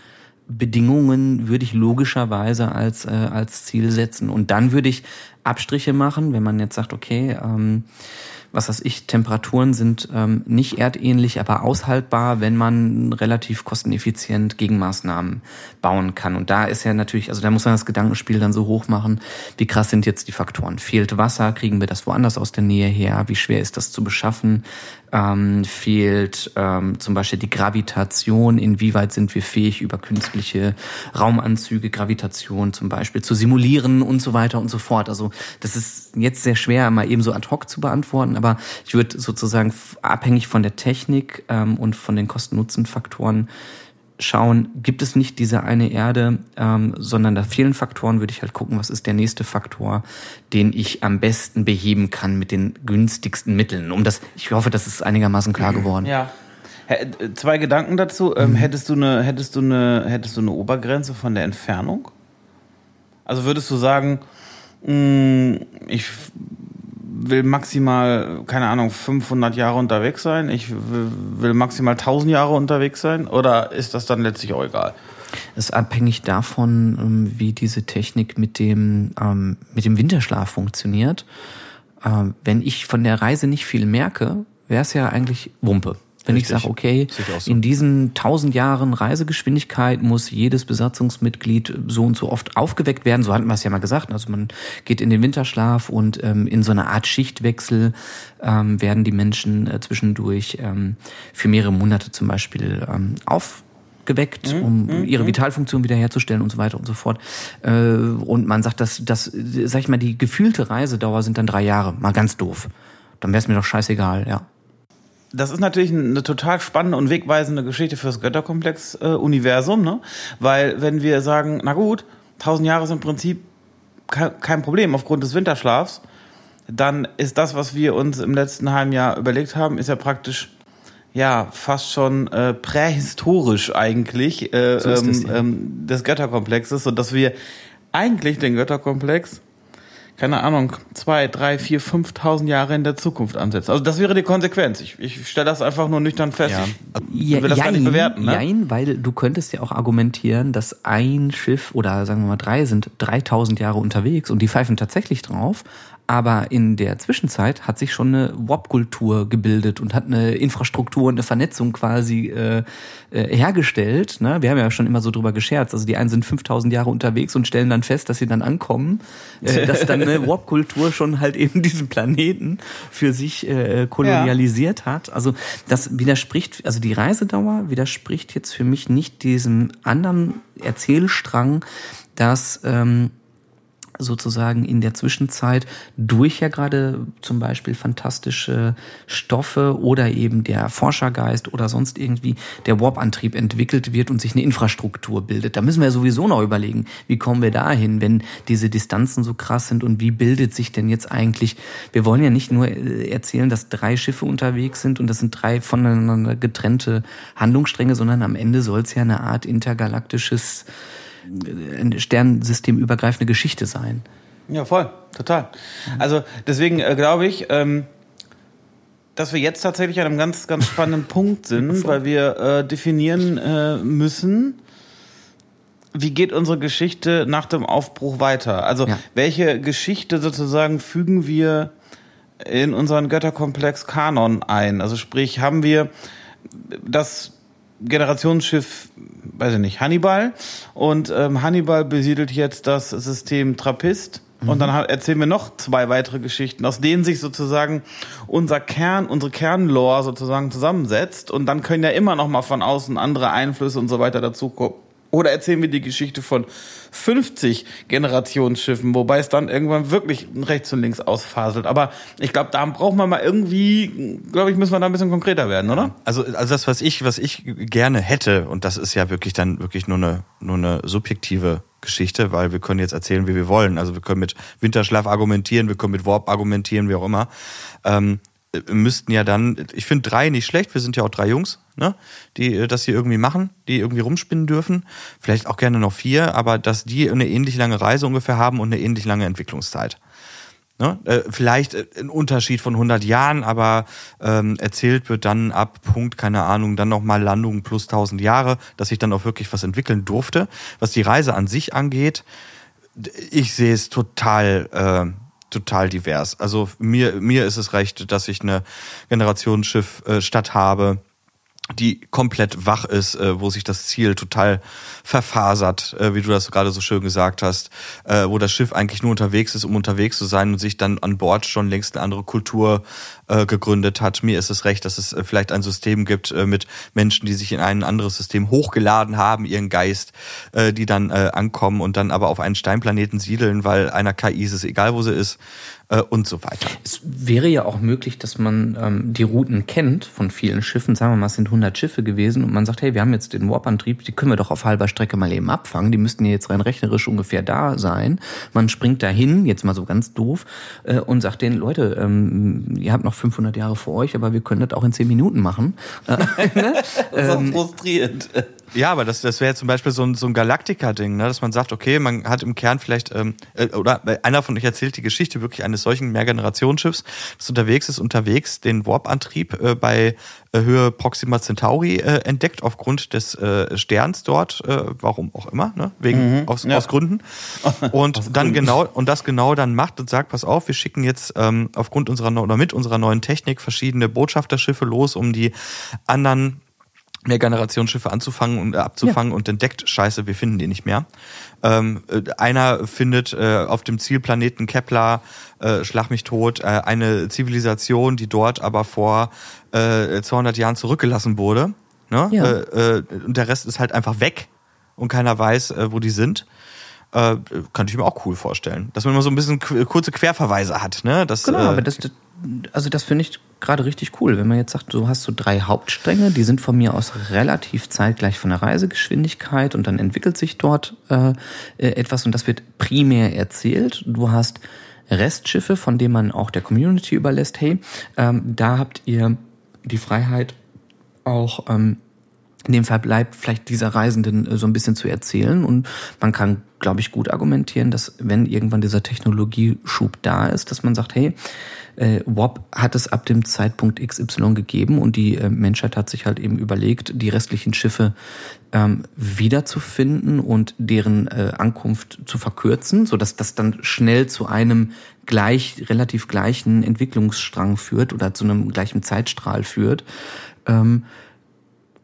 Bedingungen würde ich logischerweise als, äh, als Ziel setzen. Und dann würde ich Abstriche machen, wenn man jetzt sagt, okay, ähm, was weiß ich, Temperaturen sind ähm, nicht erdähnlich, aber aushaltbar, wenn man relativ kosteneffizient Gegenmaßnahmen bauen kann. Und da ist ja natürlich, also da muss man das Gedankenspiel dann so hoch machen, wie krass sind jetzt die Faktoren? Fehlt Wasser? Kriegen wir das woanders aus der Nähe her? Wie schwer ist das zu beschaffen? Ähm, fehlt ähm, zum Beispiel die Gravitation, inwieweit sind wir fähig, über künstliche Raumanzüge, Gravitation zum Beispiel zu simulieren und so weiter und so fort. Also das ist jetzt sehr schwer, mal eben so ad hoc zu beantworten, aber ich würde sozusagen abhängig von der Technik ähm, und von den Kosten-Nutzen-Faktoren schauen, gibt es nicht diese eine Erde, ähm, sondern da fehlen Faktoren, würde ich halt gucken, was ist der nächste Faktor, den ich am besten beheben kann mit den günstigsten Mitteln. Um das, ich hoffe, das ist einigermaßen klar geworden. Ja. Äh, zwei Gedanken dazu. Ähm, mhm. hättest du eine, hättest du eine, hättest du eine Obergrenze von der Entfernung? Also würdest du sagen, mh, mm, ich will maximal, keine Ahnung, 500 Jahre unterwegs sein, ich will maximal 1000 Jahre unterwegs sein oder ist das dann letztlich auch egal? Es ist abhängig davon, ähm, wie diese Technik mit dem, ähm, mit dem Winterschlaf funktioniert. Ähm, wenn ich von der Reise nicht viel merke, wäre es ja eigentlich Wumpe. Wenn Richtig. ich sage, okay, so. in diesen tausend Jahren Reisegeschwindigkeit muss jedes Besatzungsmitglied so und so oft aufgeweckt werden, so hatten wir es ja mal gesagt. Also man geht in den Winterschlaf und ähm, in so einer Art Schichtwechsel ähm, werden die Menschen äh, zwischendurch ähm, für mehrere Monate zum Beispiel ähm, aufgeweckt, mhm, um mhm, ihre mhm. Vitalfunktion wiederherzustellen und so weiter und so fort. Äh, und man sagt, dass das, sag ich mal, die gefühlte Reisedauer sind dann drei Jahre, mal ganz doof. Dann wäre es mir doch scheißegal, ja das ist natürlich eine total spannende und wegweisende Geschichte fürs Götterkomplex-Universum, äh, ne? Weil wenn wir sagen, na gut, tausend Jahre sind im Prinzip kein Problem aufgrund des Winterschlafs, dann ist das, was wir uns im letzten halben Jahr überlegt haben, ist ja praktisch ja fast schon äh, prähistorisch eigentlich äh, so ähm, ähm, des Götterkomplexes, so dass wir eigentlich den Götterkomplex keine Ahnung, zwei, drei, vier, fünftausend Jahre in der Zukunft ansetzt. Also das wäre die Konsequenz. Ich, ich stelle das einfach nur nüchtern fest. Ja. Ich will das jein, gar nicht bewerten. Ne? Nein, weil du könntest ja auch argumentieren, dass ein Schiff oder sagen wir mal drei sind 3000 Jahre unterwegs und die pfeifen tatsächlich drauf, aber in der Zwischenzeit hat sich schon eine WOP-Kultur gebildet und hat eine Infrastruktur und eine Vernetzung quasi äh, äh, hergestellt. Ne? Wir haben ja schon immer so drüber gescherzt. Also die einen sind 5000 Jahre unterwegs und stellen dann fest, dass sie dann ankommen, äh, dass dann eine WOP-Kultur schon halt eben diesen Planeten für sich äh, kolonialisiert ja. hat. Also das widerspricht, also die Reisedauer widerspricht jetzt für mich nicht diesem anderen Erzählstrang, dass ähm, sozusagen in der Zwischenzeit durch ja gerade zum Beispiel fantastische Stoffe oder eben der Forschergeist oder sonst irgendwie der Warp-Antrieb entwickelt wird und sich eine Infrastruktur bildet. Da müssen wir sowieso noch überlegen, wie kommen wir dahin, wenn diese Distanzen so krass sind und wie bildet sich denn jetzt eigentlich, wir wollen ja nicht nur äh, erzählen, dass drei Schiffe unterwegs sind und das sind drei voneinander getrennte Handlungsstränge, sondern am Ende soll es ja eine Art intergalaktisches ein Sternensystem übergreifende Geschichte sein. Ja, voll, total. Also deswegen äh, glaube ich, ähm, dass wir jetzt tatsächlich an einem ganz, ganz spannenden Punkt sind, weil wir äh, definieren äh, müssen, wie geht unsere Geschichte nach dem Aufbruch weiter? Also ja. welche Geschichte sozusagen fügen wir in unseren Götterkomplex Kanon ein? Also sprich, haben wir das Generationsschiff, weiß ich nicht, Hannibal. Und ähm, Hannibal besiedelt jetzt das System Trappist. Und dann mhm. erzählen wir noch zwei weitere Geschichten, aus denen sich sozusagen unser Kern, unsere Kernlore sozusagen zusammensetzt. Und dann können ja immer noch mal von außen andere Einflüsse und so weiter dazukommen. Oder erzählen wir die Geschichte von 50 Generationsschiffen, wobei es dann irgendwann wirklich rechts und links ausfaselt. Aber ich glaube, da braucht man mal irgendwie, glaube ich, müssen wir da ein bisschen konkreter werden, oder? Also, also das, was ich, was ich gerne hätte, und das ist ja wirklich dann wirklich nur eine, nur eine subjektive Geschichte, weil wir können jetzt erzählen, wie wir wollen. Also wir können mit Winterschlaf argumentieren, wir können mit Warp argumentieren, wie auch immer. Ähm, müssten ja dann, ich finde drei nicht schlecht, wir sind ja auch drei Jungs, ne, die äh, das hier irgendwie machen, die irgendwie rumspinnen dürfen. Vielleicht auch gerne noch vier, aber dass die eine ähnlich lange Reise ungefähr haben und eine ähnlich lange Entwicklungszeit. Ne? Äh, vielleicht äh, ein Unterschied von 100 Jahren, aber ähm, erzählt wird dann ab Punkt, keine Ahnung, dann nochmal Landung plus 1000 Jahre, dass sich dann auch wirklich was entwickeln durfte. Was die Reise an sich angeht, ich sehe es total äh, total divers. Also mir, mir ist es recht, dass ich eine Generationsschiff äh, habe, die komplett wach ist, äh, wo sich das Ziel total verfasert, äh, wie du das gerade so schön gesagt hast, äh, wo das Schiff eigentlich nur unterwegs ist, um unterwegs zu sein und sich dann an Bord schon längst eine andere Kultur äh, gegründet hat. Mir ist es recht, dass es äh, vielleicht ein System gibt äh, mit Menschen, die sich in ein anderes System hochgeladen haben, ihren Geist, die dann ankommen und dann aber auf einen Steinplaneten siedeln, weil einer KI ist es egal, wo sie ist äh, und so weiter. Es wäre ja auch möglich, dass man ähm, die Routen kennt von vielen Schiffen. Sagen wir mal, es sind 100 Schiffe gewesen und man sagt, hey, wir haben jetzt den Warp-Antrieb, die können wir doch auf halber Strecke mal eben abfangen. Die müssten ja jetzt rein rechnerisch ungefähr da sein. Man springt dahin, jetzt mal so ganz doof, äh, und sagt denen, Leute, ähm, ihr habt noch 500 Jahre vor euch, aber wir können das auch in 10 Minuten machen. Äh, ne? das ist auch frustrierend. Ja, aber das, das wäre zum Beispiel so ein, so ein Galaktika-Ding, ne? dass man sagt, okay, man hat im Kern vielleicht, ähm, äh, oder einer von euch erzählt die Geschichte wirklich eines solchen Mehrgenerationsschiffs, das unterwegs ist, unterwegs den Warp-Antrieb äh, bei äh, Höhe Proxima Centauri äh, entdeckt, aufgrund des äh, Sterns dort, äh, warum auch immer, ne? wegen, mhm, aus, ja. aus Gründen. Und aus dann Gründen. genau, und das genau dann macht und sagt, pass auf, wir schicken jetzt ähm, aufgrund unserer, oder mit unserer neuen Technik verschiedene Botschafterschiffe los, um die anderen mehr Generationsschiffe anzufangen und äh, abzufangen ja. und entdeckt, scheiße, wir finden die nicht mehr. Ähm, äh, einer findet äh, auf dem Zielplaneten Kepler, äh, schlag mich tot, äh, eine Zivilisation, die dort aber vor äh, 200 Jahren zurückgelassen wurde. Ne? Ja. Äh, äh, und der Rest ist halt einfach weg und keiner weiß, äh, wo die sind. Äh, könnte ich mir auch cool vorstellen. Dass man immer so ein bisschen kurze Querverweise hat. Ne? Das, genau, äh, aber das, also das finde ich gerade richtig cool, wenn man jetzt sagt, du hast so drei Hauptstränge, die sind von mir aus relativ zeitgleich von der Reisegeschwindigkeit und dann entwickelt sich dort äh, äh, etwas und das wird primär erzählt. Du hast Restschiffe, von denen man auch der Community überlässt, hey, ähm, da habt ihr die Freiheit auch ähm, in dem Fall bleibt vielleicht dieser Reisenden äh, so ein bisschen zu erzählen und man kann, glaube ich, gut argumentieren, dass wenn irgendwann dieser Technologieschub da ist, dass man sagt, hey, äh, WAP hat es ab dem Zeitpunkt XY gegeben und die äh, Menschheit hat sich halt eben überlegt, die restlichen Schiffe ähm, wiederzufinden und deren äh, Ankunft zu verkürzen, so dass das dann schnell zu einem gleich relativ gleichen Entwicklungsstrang führt oder zu einem gleichen Zeitstrahl führt. Ähm,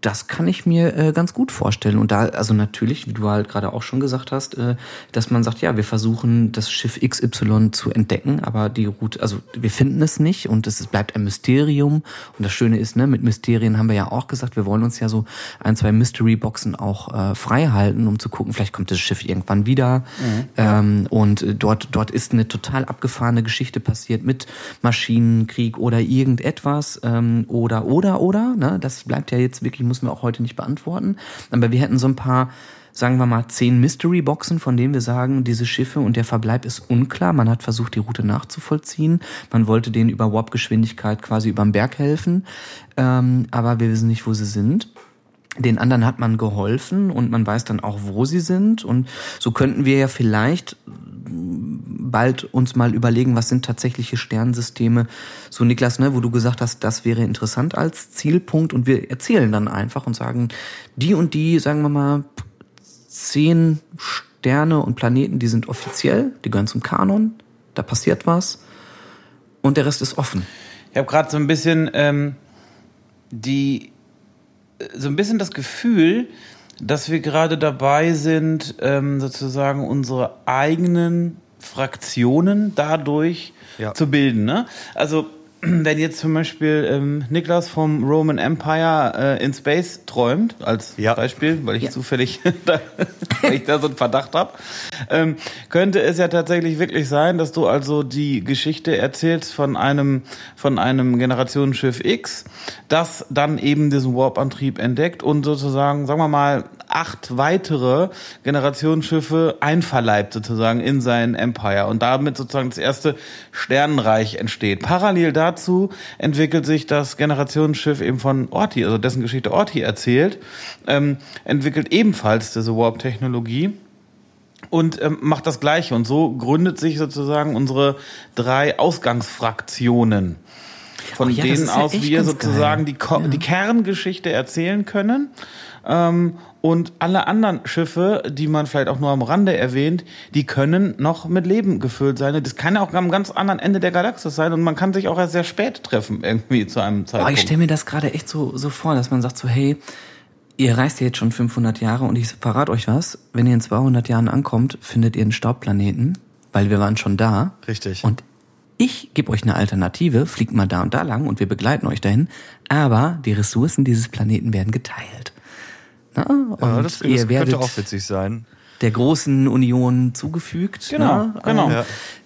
das kann ich mir äh, ganz gut vorstellen. Und da, also natürlich, wie du halt gerade auch schon gesagt hast, äh, dass man sagt, ja, wir versuchen das Schiff XY zu entdecken, aber die Route, also wir finden es nicht und es bleibt ein Mysterium. Und das Schöne ist, ne, mit Mysterien haben wir ja auch gesagt, wir wollen uns ja so ein, zwei Mystery-Boxen auch äh, frei halten, um zu gucken, vielleicht kommt das Schiff irgendwann wieder. Mhm. Ähm, und dort, dort ist eine total abgefahrene Geschichte passiert mit Maschinenkrieg oder irgendetwas. Ähm, oder, oder, oder, ne? Das bleibt ja jetzt wirklich müssen wir auch heute nicht beantworten. Aber wir hätten so ein paar, sagen wir mal, zehn Mystery-Boxen, von denen wir sagen, diese Schiffe und der Verbleib ist unklar. Man hat versucht, die Route nachzuvollziehen. Man wollte denen über Warp-Geschwindigkeit quasi über den Berg helfen. Ähm, aber wir wissen nicht, wo sie sind. Den anderen hat man geholfen und man weiß dann auch, wo sie sind. Und so könnten wir ja vielleicht bald uns mal überlegen, was sind tatsächliche Sternsysteme. So Niklas, ne, wo du gesagt hast, das wäre interessant als Zielpunkt und wir erzählen dann einfach und sagen, die und die, sagen wir mal, zehn Sterne und Planeten, die sind offiziell, die gehören zum Kanon, da passiert was und der Rest ist offen. Ich habe gerade so ein bisschen ähm, die so ein bisschen das Gefühl, dass wir gerade dabei sind, ähm, sozusagen unsere eigenen Fraktionen dadurch ja. zu bilden. Ne? Also wenn jetzt zum Beispiel ähm, Niklas vom Roman Empire äh, in Space träumt, als ja. Beispiel, weil ich ja. zufällig da, weil ich da so einen Verdacht habe, ähm, könnte es ja tatsächlich wirklich sein, dass du also die Geschichte erzählst von einem von einem Generationsschiff X, das dann eben diesen Warp-Antrieb entdeckt und sozusagen, sagen wir mal, acht weitere Generationsschiffe einverleibt sozusagen in sein Empire und damit sozusagen das erste Sternenreich entsteht. Parallel dazu entwickelt sich das Generationsschiff eben von Orti, also dessen Geschichte Orti erzählt, ähm, entwickelt ebenfalls diese Warp-Technologie und ähm, macht das Gleiche. Und so gründet sich sozusagen unsere drei Ausgangsfraktionen, von oh ja, denen aus ja wir sozusagen die, ja. die Kerngeschichte erzählen können. Ähm, und alle anderen Schiffe, die man vielleicht auch nur am Rande erwähnt, die können noch mit Leben gefüllt sein. Das kann ja auch am ganz anderen Ende der Galaxis sein und man kann sich auch erst sehr spät treffen, irgendwie zu einem Zeitpunkt. Oh, ich stelle mir das gerade echt so, so vor, dass man sagt so, hey, ihr reist jetzt schon 500 Jahre und ich verrate euch was, wenn ihr in 200 Jahren ankommt, findet ihr einen Staubplaneten, weil wir waren schon da. Richtig. Und ich gebe euch eine Alternative, fliegt mal da und da lang und wir begleiten euch dahin, aber die Ressourcen dieses Planeten werden geteilt. Und ja, das, das könnte auch witzig sein. Der großen Union zugefügt. Genau, na? genau. Ja.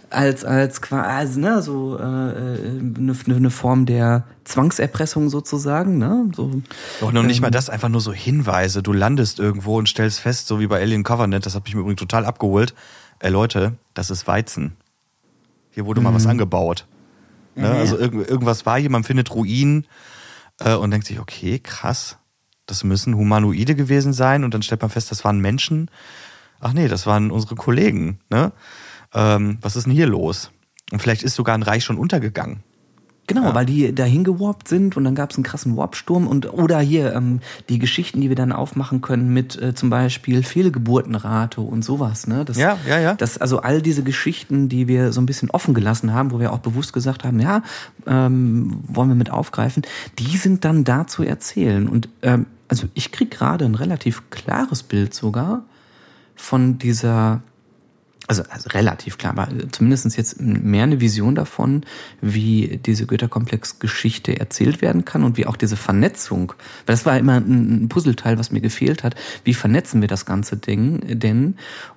als als quasi ne so äh, eine, eine Form der Zwangserpressung sozusagen ne so doch noch nicht mal das einfach nur so Hinweise du landest irgendwo und stellst fest so wie bei Alien Covenant das hat mich mir übrigens total abgeholt äh, Leute das ist Weizen hier wurde mhm. mal was angebaut ne? Mhm. also irg irgendwas war hier man findet Ruinen äh, und denkt sich okay krass das müssen Humanoide gewesen sein und dann stellt man fest das waren Menschen ach nee das waren unsere Kollegen ne ähm, was ist denn hier los? Und vielleicht ist sogar ein Reich schon untergegangen. Genau, ja. weil die dahin gewarpt sind und dann gab es einen krassen Warpsturm und oder hier ähm, die Geschichten, die wir dann aufmachen können mit äh, zum Beispiel Fehlgeburtenrate und sowas. Ne? Das, ja, ja, ja. Das, also all diese Geschichten, die wir so ein bisschen offen gelassen haben, wo wir auch bewusst gesagt haben, ja, ähm, wollen wir mit aufgreifen, die sind dann da zu erzählen. Und ähm, also ich krieg gerade ein relativ klares Bild sogar von dieser also, also relativ klar, aber zumindest jetzt mehr eine Vision davon, wie diese Götterkomplex-Geschichte erzählt werden kann und wie auch diese Vernetzung, weil das war immer ein Puzzleteil, was mir gefehlt hat, wie vernetzen wir das ganze Ding denn?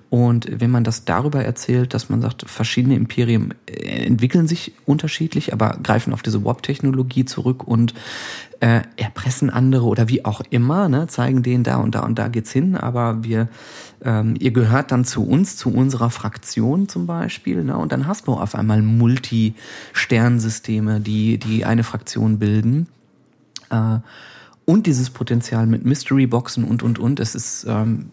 Und wenn man das darüber erzählt, dass man sagt, verschiedene Imperien entwickeln sich unterschiedlich, aber greifen auf diese Warp-Technologie zurück und äh, erpressen andere oder wie auch immer, ne, zeigen denen da und da und da geht's hin, aber wir, ähm, ihr gehört dann zu uns, zu unserer Fraktion zum Beispiel, ne, und dann hast du auf einmal Multi-Sternsysteme, die, die eine Fraktion bilden. Äh, und dieses Potenzial mit Mystery-Boxen und, und, und, es ist, ähm,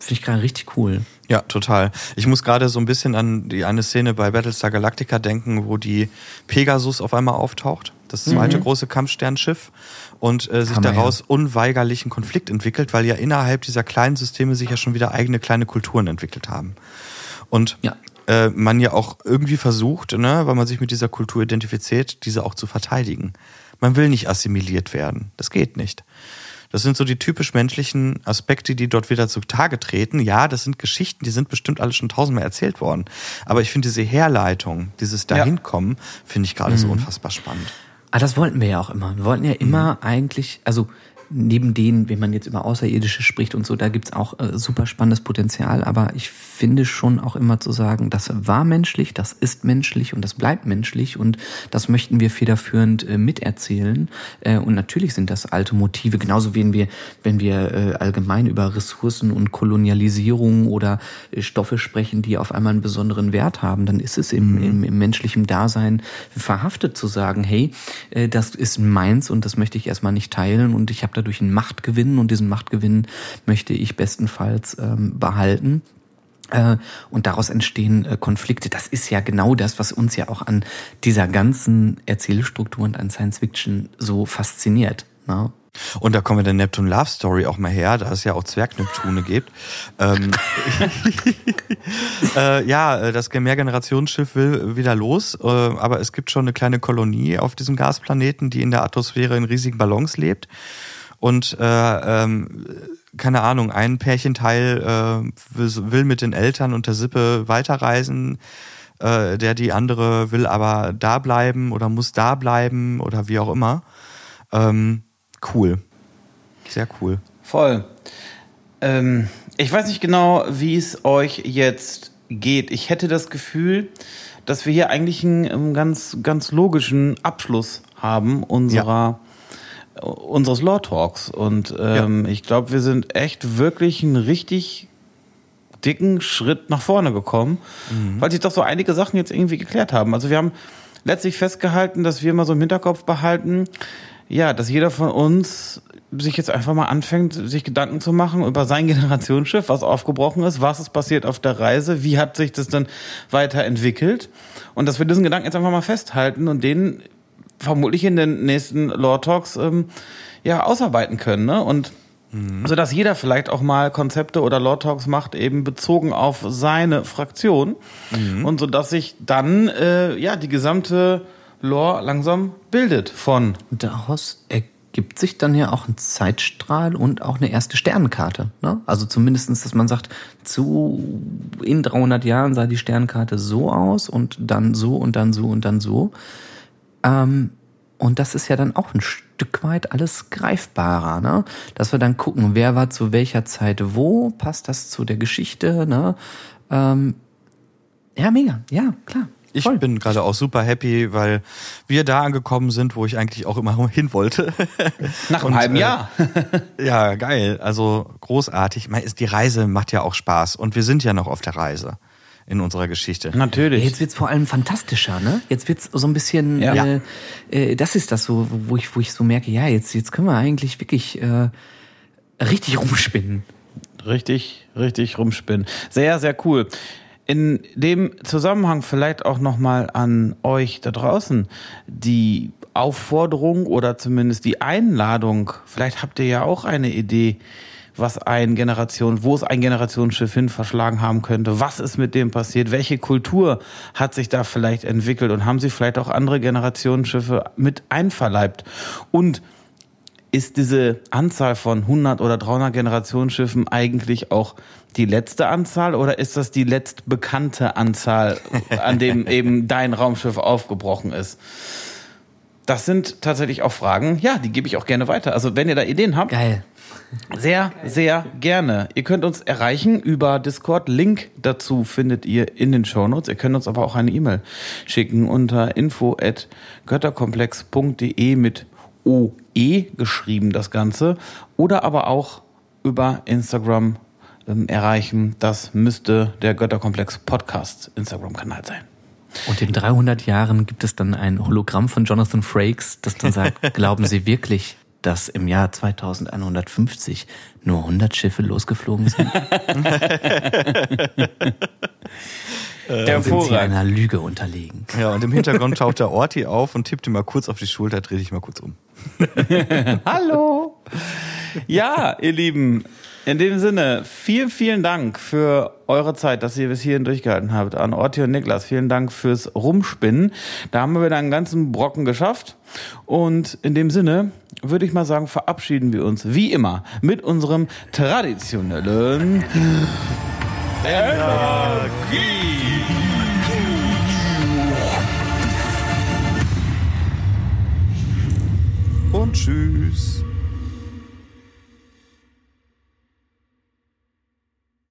Finde ich gerade richtig cool. Ja, total. Ich muss gerade so ein bisschen an die eine Szene bei Battlestar Galactica denken, wo die Pegasus auf einmal auftaucht, das zweite mhm. große Kampfsternschiff, und äh, sich Hammer, daraus ja. unweigerlich ein Konflikt entwickelt, weil ja innerhalb dieser kleinen Systeme sich ja schon wieder eigene kleine Kulturen entwickelt haben. Und ja. äh, man ja auch irgendwie versucht, ne, weil man sich mit dieser Kultur identifiziert, diese auch zu verteidigen. Man will nicht assimiliert werden. Das geht nicht. Das sind so die typisch menschlichen Aspekte, die dort wieder zutage treten. Ja, das sind Geschichten, die sind bestimmt alle schon tausendmal erzählt worden. Aber ich finde diese Herleitung, dieses Dahinkommen, ja. finde ich gerade mhm. so unfassbar spannend. Ah, das wollten wir ja auch immer. Wir wollten ja immer mhm. eigentlich, also neben denen, wenn man jetzt über Außerirdische spricht und so, da gibt's auch äh, super spannendes Potenzial. Aber ich finde schon auch immer zu sagen, das war menschlich, das ist menschlich und das bleibt menschlich und das möchten wir federführend äh, miterzählen. Äh, und natürlich sind das alte Motive, genauso wie wir, wenn wir äh, allgemein über Ressourcen und Kolonialisierung oder äh, Stoffe sprechen, die auf einmal einen besonderen Wert haben, dann ist es im, mhm. im, im menschlichen Dasein verhaftet zu sagen, hey, äh, das ist meins und das möchte ich erstmal nicht teilen und ich habe dadurch einen Machtgewinn und diesen Machtgewinn möchte ich bestenfalls ähm, behalten. Äh, und daraus entstehen äh, Konflikte. Das ist ja genau das, was uns ja auch an dieser ganzen Erzählstruktur und an Science Fiction so fasziniert. Ne? Und da kommen wir der Neptune Love Story auch mal her, da es ja auch Zwergneptune gibt. Ähm, äh, ja, das Mehrgenerationsschiff will wieder los, äh, aber es gibt schon eine kleine Kolonie auf diesem Gasplaneten, die in der Atmosphäre in riesigen Ballons lebt und äh, ähm, keine Ahnung, ein Pärchenteil äh, will mit den Eltern und der Sippe weiterreisen, äh, der die andere will aber da bleiben oder muss da bleiben oder wie auch immer. Ähm, cool. Sehr cool. Voll. Ähm, ich weiß nicht genau, wie es euch jetzt geht. Ich hätte das Gefühl, dass wir hier eigentlich einen, einen ganz, ganz logischen Abschluss haben unserer unseres Law Talks. Und ähm, ja. ich glaube, wir sind echt wirklich einen richtig dicken Schritt nach vorne gekommen, mhm. weil sich doch so einige Sachen jetzt irgendwie geklärt haben. Also wir haben letztlich festgehalten, dass wir mal so im Hinterkopf behalten, ja, dass jeder von uns sich jetzt einfach mal anfängt, sich Gedanken zu machen über sein Generationsschiff, was aufgebrochen ist, was ist passiert auf der Reise, wie hat sich das dann weiterentwickelt und dass wir diesen Gedanken jetzt einfach mal festhalten und den vermutlich in den nächsten Lore Talks ähm, ja ausarbeiten können, ne? Und mhm. so dass jeder vielleicht auch mal Konzepte oder Lore Talks macht, eben bezogen auf seine Fraktion mhm. und so dass sich dann äh, ja die gesamte Lore langsam bildet von. Daraus ergibt sich dann ja auch ein Zeitstrahl und auch eine erste Sternenkarte. Ne? Also zumindestens, dass man sagt, zu in 300 Jahren sah die Sternkarte so aus und dann so und dann so und dann so. Ähm, und das ist ja dann auch ein Stück weit alles greifbarer, ne? Dass wir dann gucken, wer war zu welcher Zeit wo, passt das zu der Geschichte, ne? Ähm, ja, mega, ja, klar. Ich Voll. bin gerade auch super happy, weil wir da angekommen sind, wo ich eigentlich auch immer hin wollte. Nach einem halben äh, Jahr. ja, geil. Also großartig. Die Reise macht ja auch Spaß und wir sind ja noch auf der Reise in unserer Geschichte. Natürlich. Jetzt wird's vor allem fantastischer, ne? Jetzt wird's so ein bisschen, ja. äh, äh, das ist das so, wo ich, wo ich so merke, ja, jetzt, jetzt können wir eigentlich wirklich äh, richtig rumspinnen. Richtig, richtig rumspinnen. Sehr, sehr cool. In dem Zusammenhang vielleicht auch nochmal an euch da draußen die Aufforderung oder zumindest die Einladung. Vielleicht habt ihr ja auch eine Idee, was ein Generation, wo es ein Generationsschiff hin verschlagen haben könnte. Was ist mit dem passiert? Welche Kultur hat sich da vielleicht entwickelt und haben sie vielleicht auch andere Generationsschiffe mit einverleibt? Und ist diese Anzahl von 100 oder 300 Generationsschiffen eigentlich auch die letzte Anzahl oder ist das die letztbekannte Anzahl, an dem eben dein Raumschiff aufgebrochen ist? Das sind tatsächlich auch Fragen, ja, die gebe ich auch gerne weiter. Also wenn ihr da Ideen habt, Geil. Sehr, sehr gerne. Ihr könnt uns erreichen über Discord. Link dazu findet ihr in den Shownotes. Ihr könnt uns aber auch eine E-Mail schicken unter info@götterkomplex.de mit OE geschrieben das Ganze oder aber auch über Instagram ähm, erreichen. Das müsste der Götterkomplex Podcast Instagram-Kanal sein. Und in 300 Jahren gibt es dann ein Hologramm von Jonathan Frakes, das dann sagt, glauben Sie wirklich, dass im Jahr 2150 nur 100 Schiffe losgeflogen sind? Dann sind sie einer Lüge unterlegen. Ja, und im Hintergrund taucht der Orti auf und tippt ihm mal kurz auf die Schulter, dreh dich mal kurz um. Hallo! Ja, ihr Lieben, in dem Sinne, vielen, vielen Dank für eure Zeit, dass ihr bis hierhin durchgehalten habt. An Orti und Niklas, vielen Dank fürs Rumspinnen. Da haben wir wieder einen ganzen Brocken geschafft. Und in dem Sinne würde ich mal sagen, verabschieden wir uns wie immer mit unserem traditionellen Energie. Und tschüss.